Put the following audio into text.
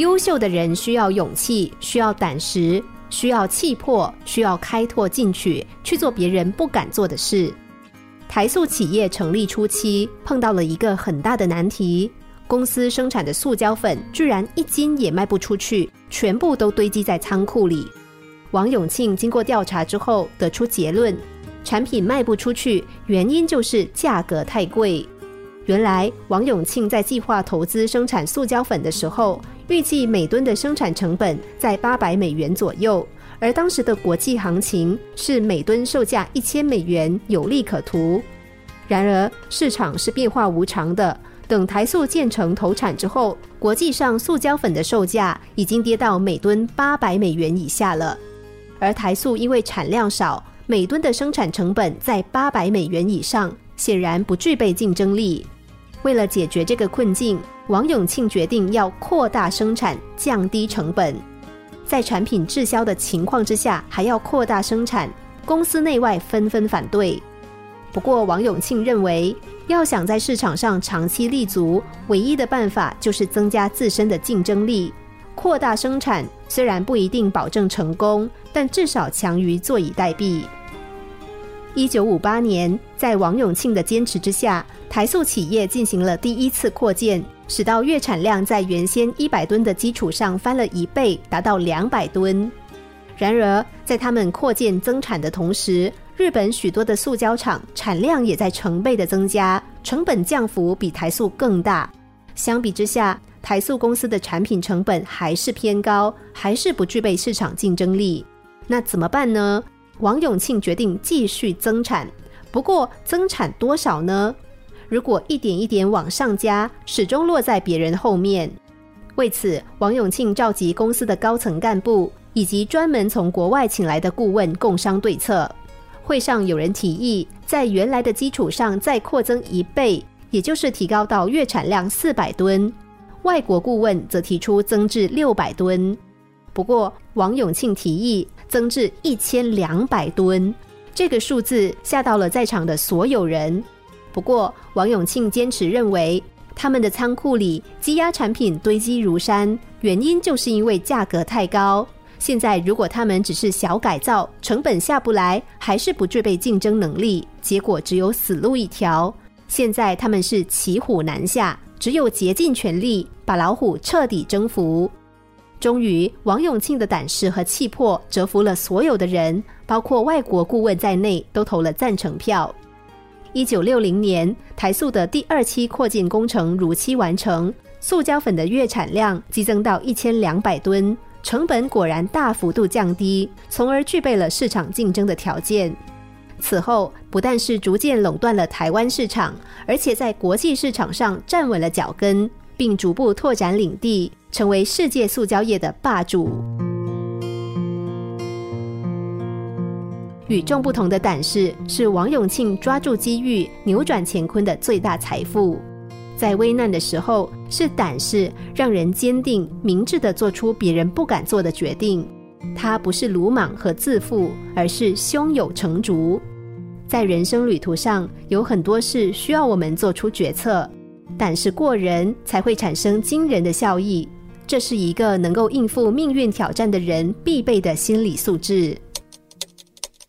优秀的人需要勇气，需要胆识，需要气魄，需要开拓进取，去做别人不敢做的事。台塑企业成立初期碰到了一个很大的难题，公司生产的塑胶粉居然一斤也卖不出去，全部都堆积在仓库里。王永庆经过调查之后得出结论，产品卖不出去，原因就是价格太贵。原来王永庆在计划投资生产塑胶粉的时候，预计每吨的生产成本在八百美元左右，而当时的国际行情是每吨售价一千美元，有利可图。然而市场是变化无常的，等台塑建成投产之后，国际上塑胶粉的售价已经跌到每吨八百美元以下了，而台塑因为产量少，每吨的生产成本在八百美元以上。显然不具备竞争力。为了解决这个困境，王永庆决定要扩大生产，降低成本。在产品滞销的情况之下，还要扩大生产，公司内外纷纷反对。不过，王永庆认为，要想在市场上长期立足，唯一的办法就是增加自身的竞争力。扩大生产虽然不一定保证成功，但至少强于坐以待毙。一九五八年，在王永庆的坚持之下，台塑企业进行了第一次扩建，使到月产量在原先一百吨的基础上翻了一倍，达到两百吨。然而，在他们扩建增产的同时，日本许多的塑胶厂产量也在成倍的增加，成本降幅比台塑更大。相比之下，台塑公司的产品成本还是偏高，还是不具备市场竞争力。那怎么办呢？王永庆决定继续增产，不过增产多少呢？如果一点一点往上加，始终落在别人后面。为此，王永庆召集公司的高层干部以及专门从国外请来的顾问共商对策。会上有人提议，在原来的基础上再扩增一倍，也就是提高到月产量四百吨。外国顾问则提出增至六百吨。不过，王永庆提议。增至一千两百吨，这个数字吓到了在场的所有人。不过，王永庆坚持认为，他们的仓库里积压产品堆积如山，原因就是因为价格太高。现在如果他们只是小改造，成本下不来，还是不具备竞争能力，结果只有死路一条。现在他们是骑虎难下，只有竭尽全力把老虎彻底征服。终于，王永庆的胆识和气魄折服了所有的人，包括外国顾问在内，都投了赞成票。一九六零年，台塑的第二期扩建工程如期完成，塑胶粉的月产量激增到一千两百吨，成本果然大幅度降低，从而具备了市场竞争的条件。此后，不但是逐渐垄断了台湾市场，而且在国际市场上站稳了脚跟，并逐步拓展领地。成为世界塑胶业的霸主。与众不同的胆识是王永庆抓住机遇、扭转乾坤的最大财富。在危难的时候，是胆识让人坚定、明智的做出别人不敢做的决定。他不是鲁莽和自负，而是胸有成竹。在人生旅途上，有很多事需要我们做出决策，胆识过人才会产生惊人的效益。这是一个能够应付命运挑战的人必备的心理素质。